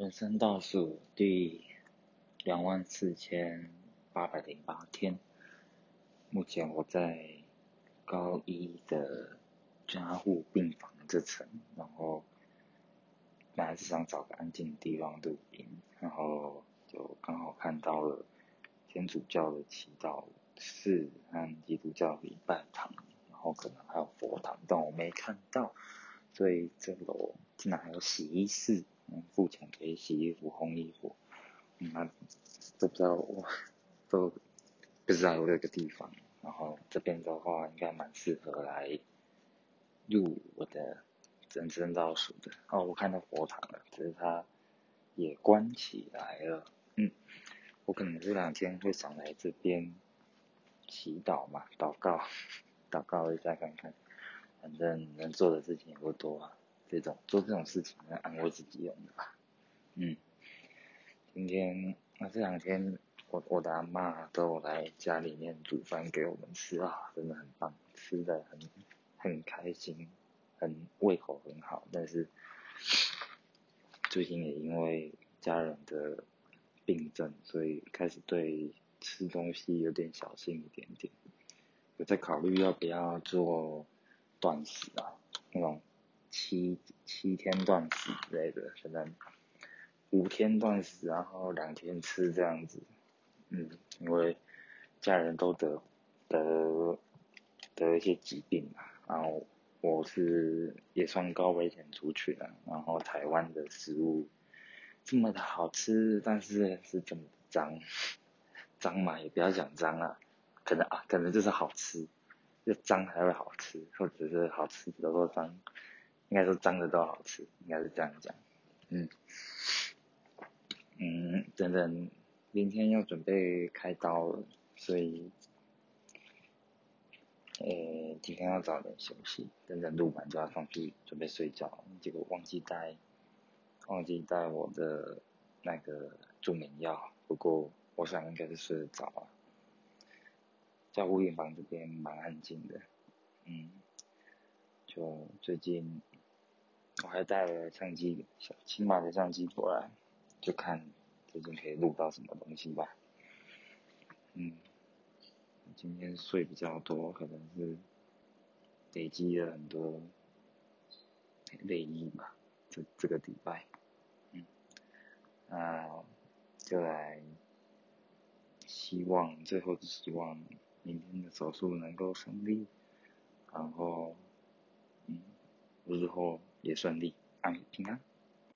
人生倒数第两万四千八百零八天，目前我在高一的加护病房这层，然后本来是想找个安静的地方录音，然后就刚好看到了天主教的祈祷室和基督教礼拜堂，然后可能还有佛堂，但我没看到，所以这楼竟然还有洗衣室。付钱可以洗衣服、烘衣服，那都不知道我都 不知道有这个地方。然后这边的话应该蛮适合来入我的人生倒数的。哦，我看到佛堂了，只是它也关起来了。嗯，我可能这两天会想来这边祈祷嘛，祷告，祷告一下看看，反正能做的事情也不多啊。这种做这种事情来安慰自己用的吧。嗯，今天那这两天我我的阿妈都来家里面煮饭给我们吃啊，真的很棒，吃的很很开心，很胃口很好。但是最近也因为家人的病症，所以开始对吃东西有点小心一点点，有在考虑要不要做断食啊，那种。七七天断食之类的，可能五天断食，然后两天吃这样子，嗯，因为家人都得得得一些疾病嘛，然后我是也算高危险族群了，然后台湾的食物这么的好吃，但是是这么脏，脏嘛也不要讲脏了，可能啊可能就是好吃，就脏才会好吃，或者是好吃比较脏。应该说脏的都好吃，应该是这样讲。嗯，嗯，等等，明天要准备开刀了，所以，呃，今天要早点休息，等等录完就要上去准备睡觉。结果忘记带，忘记带我的那个助眠药，不过我想应该是睡得着啊。在护病房这边蛮安静的，嗯，就最近。我还带了相机，小轻码的相机过来，就看最近可以录到什么东西吧。嗯，今天睡比较多，可能是累积了很多累意吧，这这个礼拜。嗯，那就来，希望最后是希望明天的手术能够顺利，然后，嗯，日后。也顺利，安，平安。